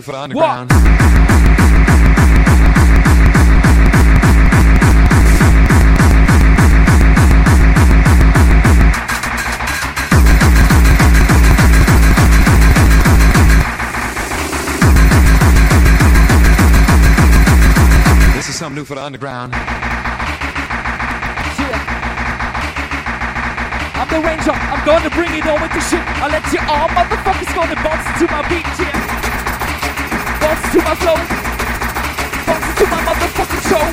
Looking underground. This is something new for the underground. I'm the ranger, I'm gonna bring it over to shit. I let you all motherfuckers go to bounce to my beat, yeah to my flow. Bounce to my motherfucking show.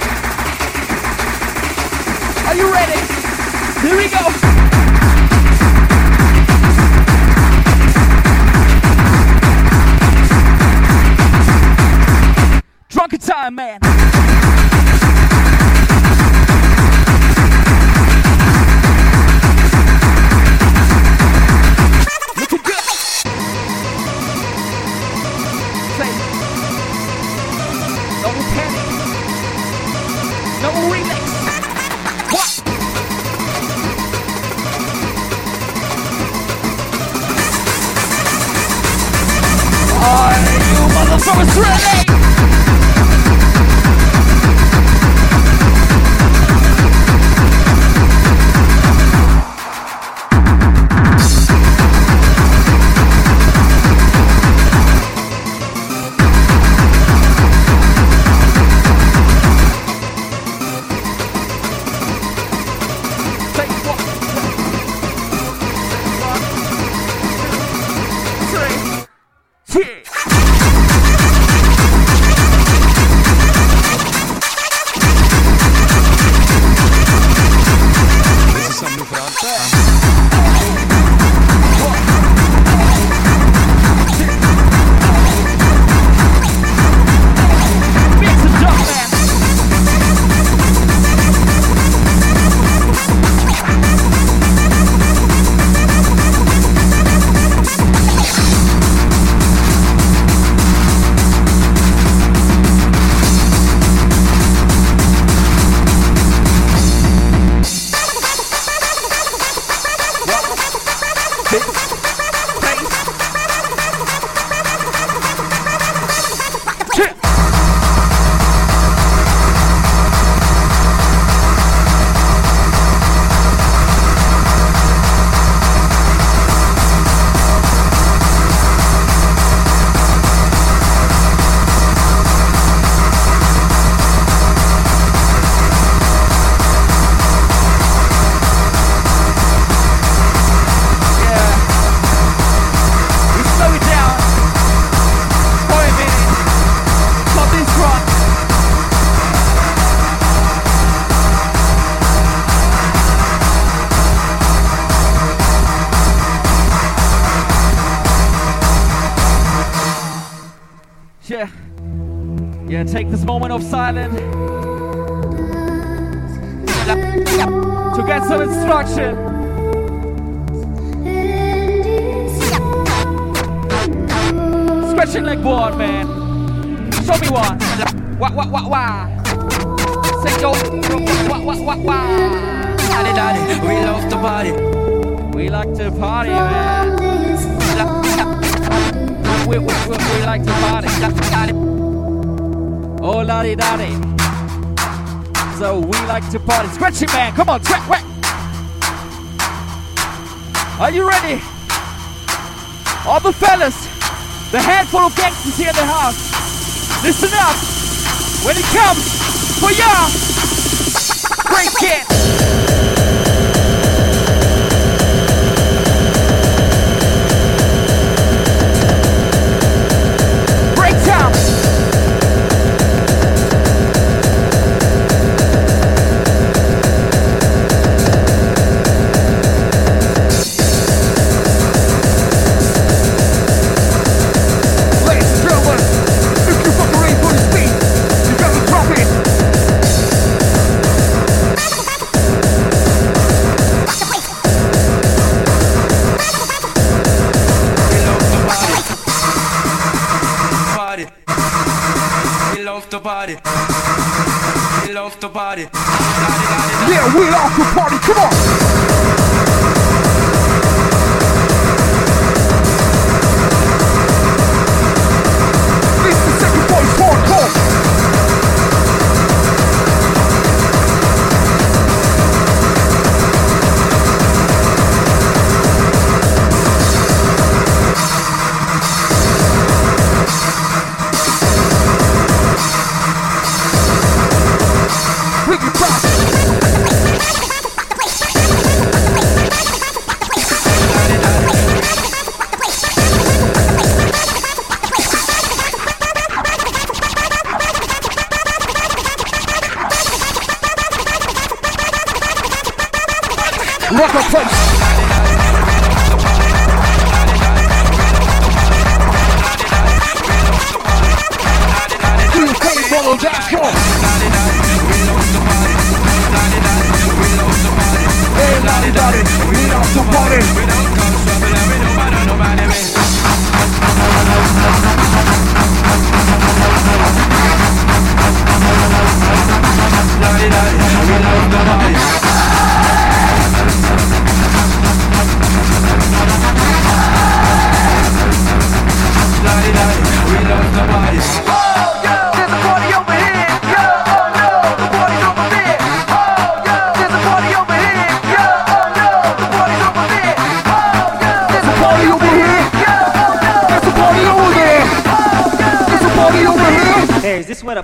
Are you ready? Here we go. Drunken time, man. this moment of silence to get some instruction. Stretching like board, man. Show me one. Wah, wah, wah, wah. Say yo. Wah, wah, wah, wah. Daddy, daddy, we love to party. We like to party, man. So we like to party. Scratch it, man. Come on, track, whack. Are you ready? All the fellas, the handful of gangsters here in the house, listen up. When it comes for y'all, break it. party. They love to party. Yeah, we love to party. Come on.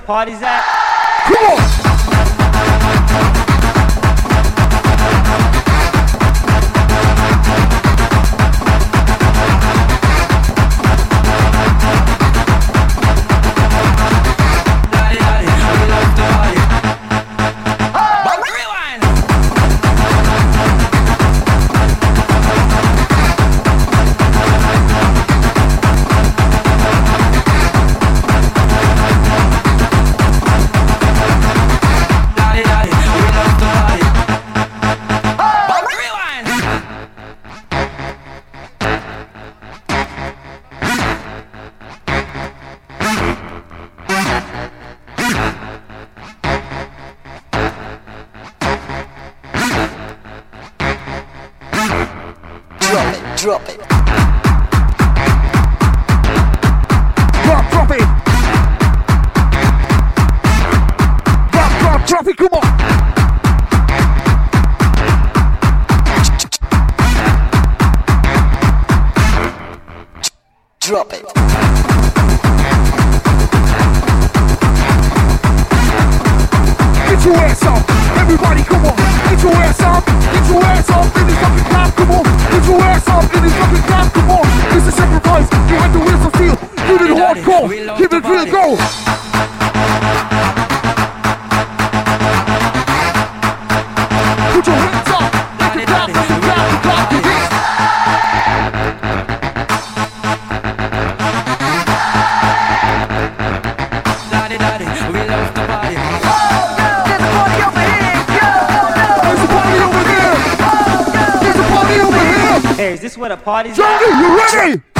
parties out. drop it. with a party. You ready?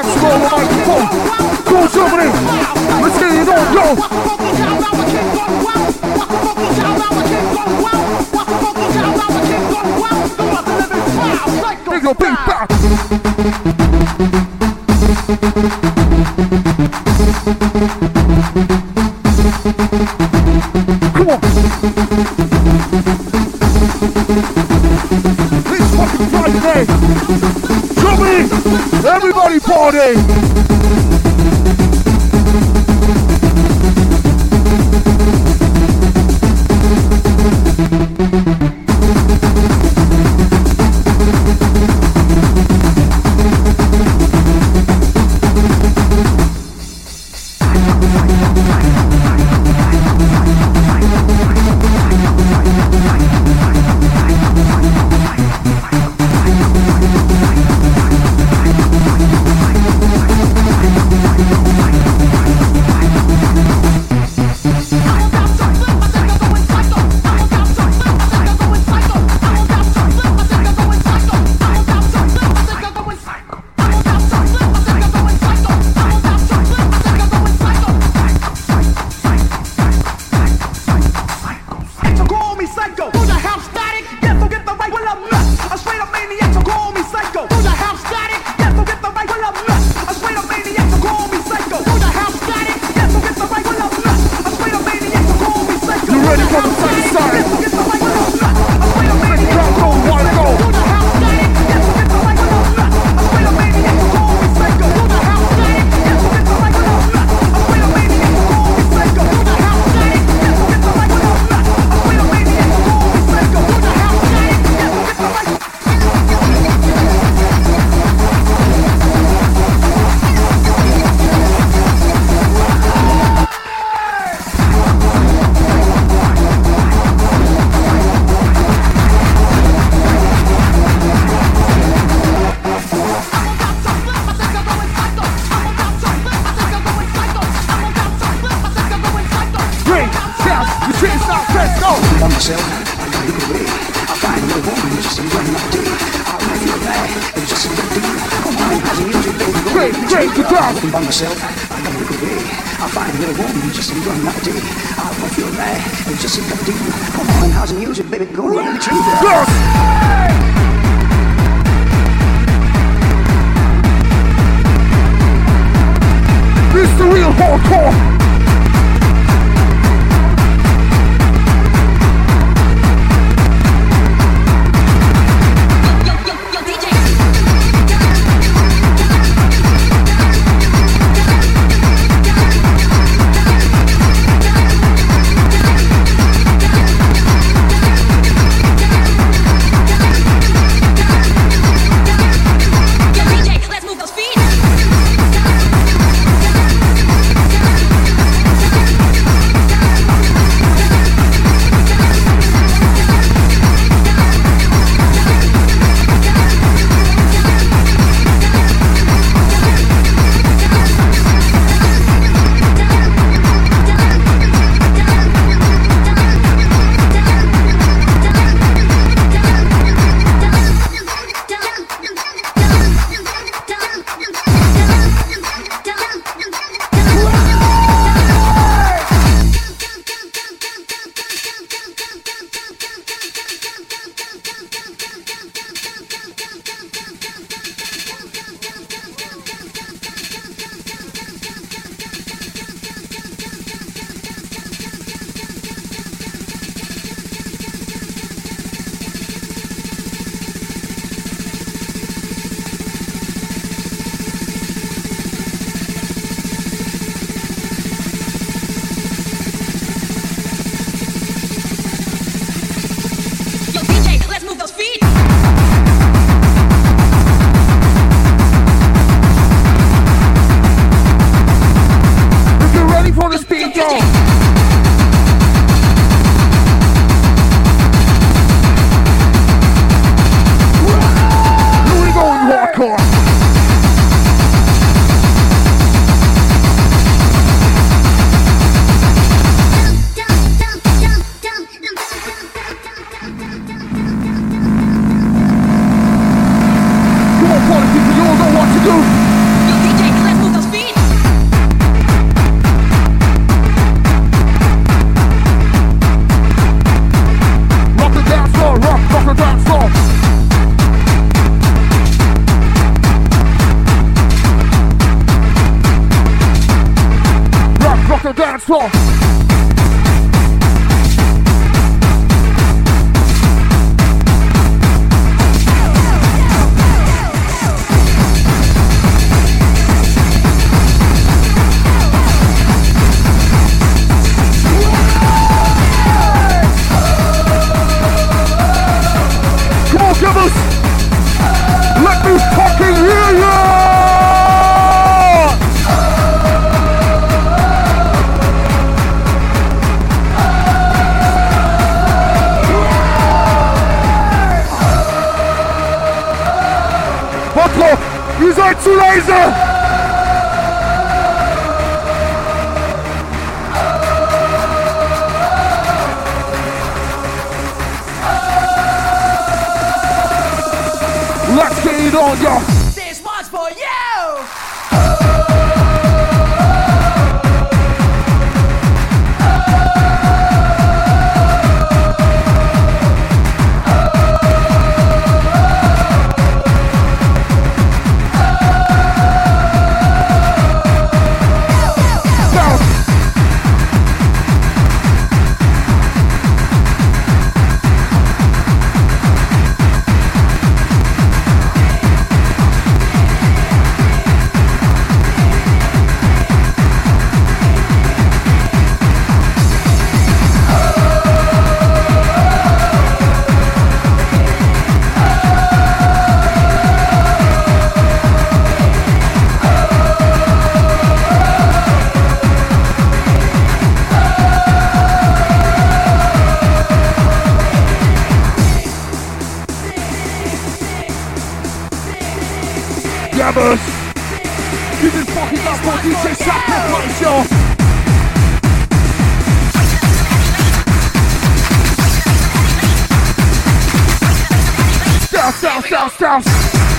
Go Let's get it on, yo. Big big. Come on. Please today. Everybody. Claudinho. walking by myself. I got a good way. I find a little woman just in one melody. I won't feel bad. It's just a melody. Come on, how's the music, baby? Go on, let me treat you. The real hardcore. 爆掉 You just fucking up for DJ Sacrifice, yo. South.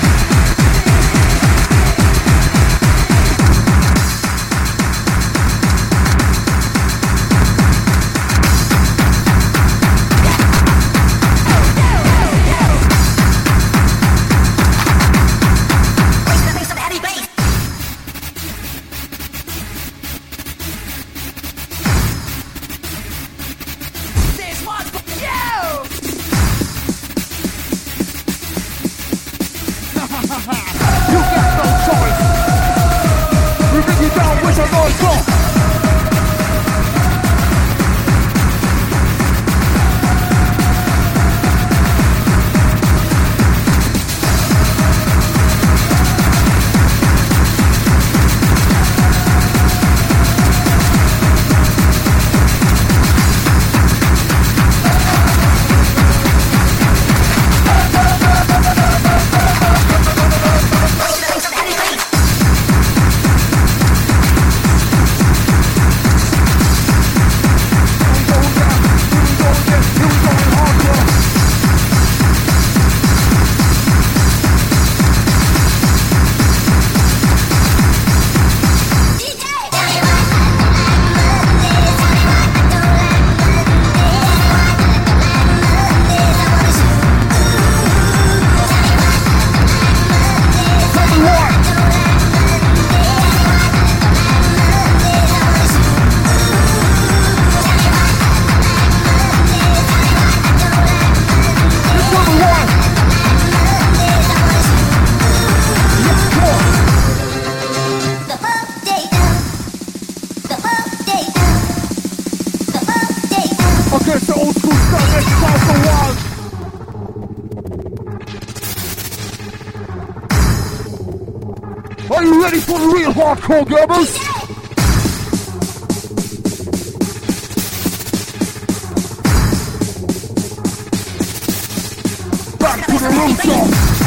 fucking rooftop.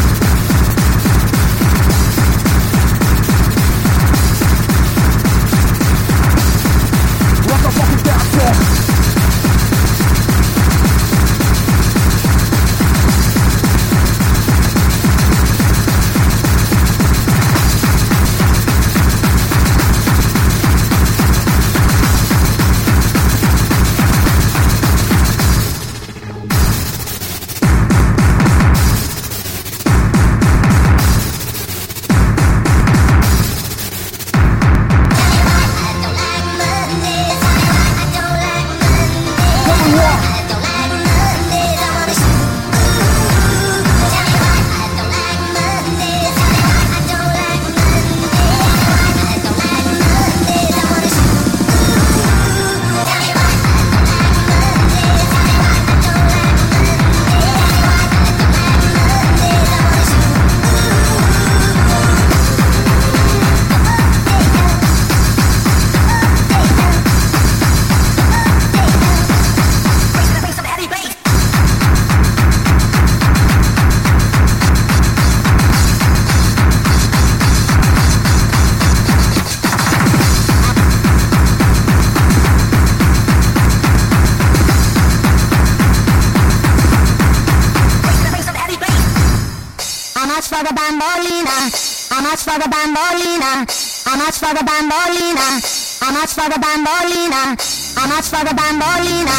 for the bambolina? How much for the bambolina? How much for the bambolina?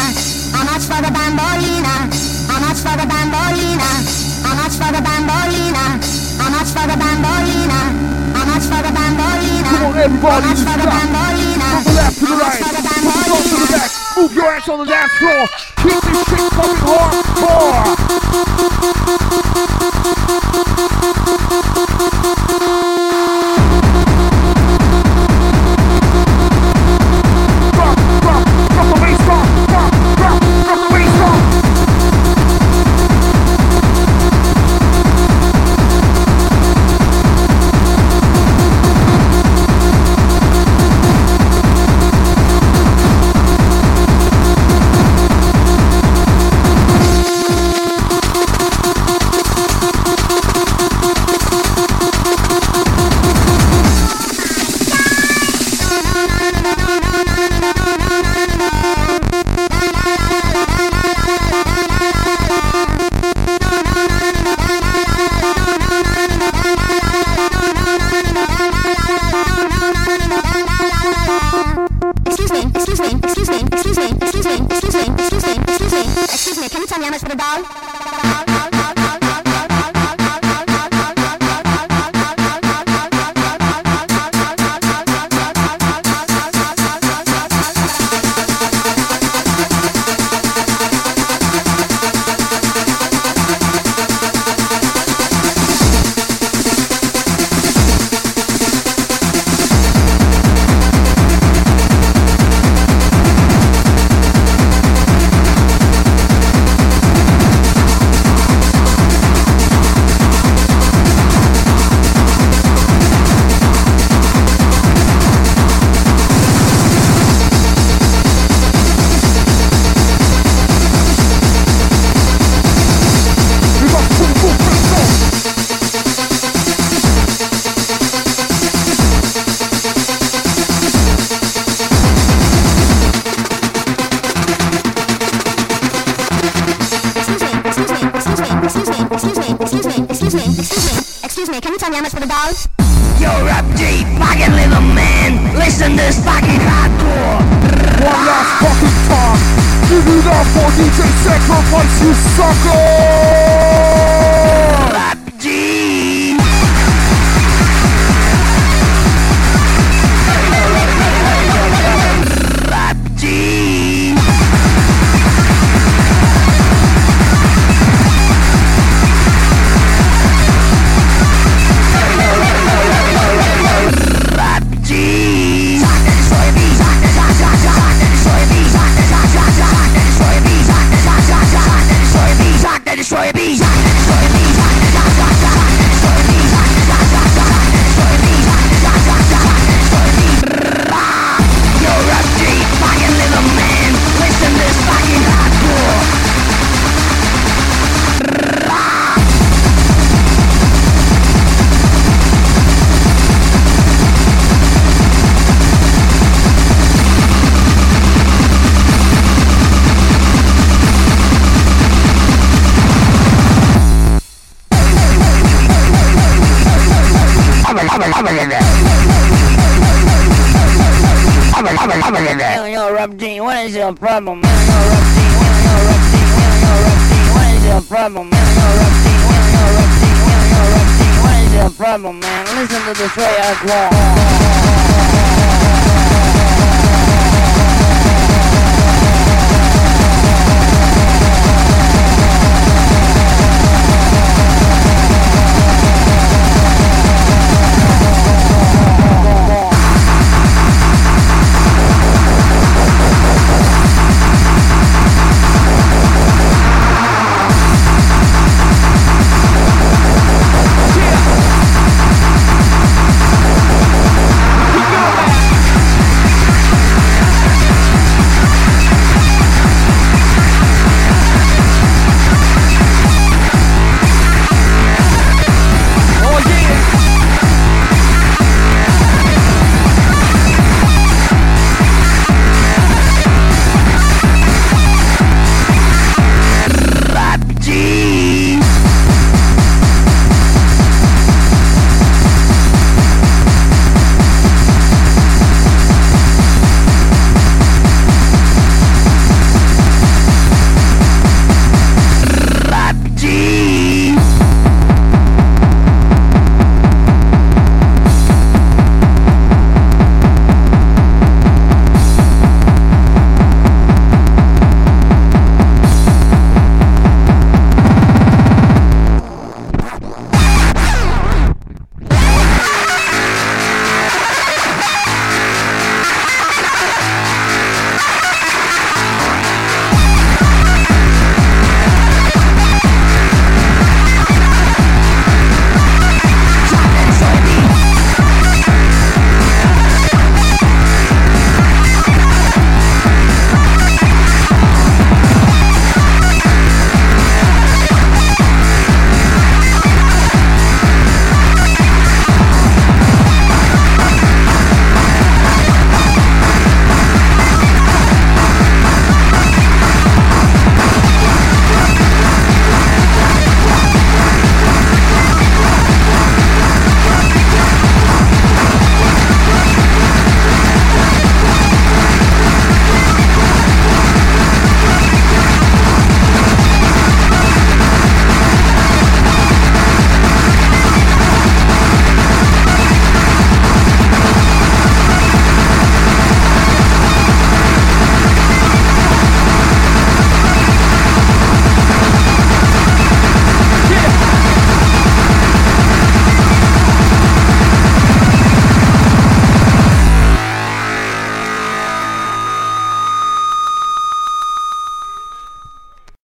How much for the bambolina? How much for the bambolina? How much for the bambolina? How much for the bambolina? How much for the bambolina? Come on, everybody, the stop. Move the left to the right. Move the to the back. Move your ass on the dance floor. Keep this shit coming hardcore. in this fucking hardcore. One last fucking time. Give it up for DJ Sacrifice, you sucker!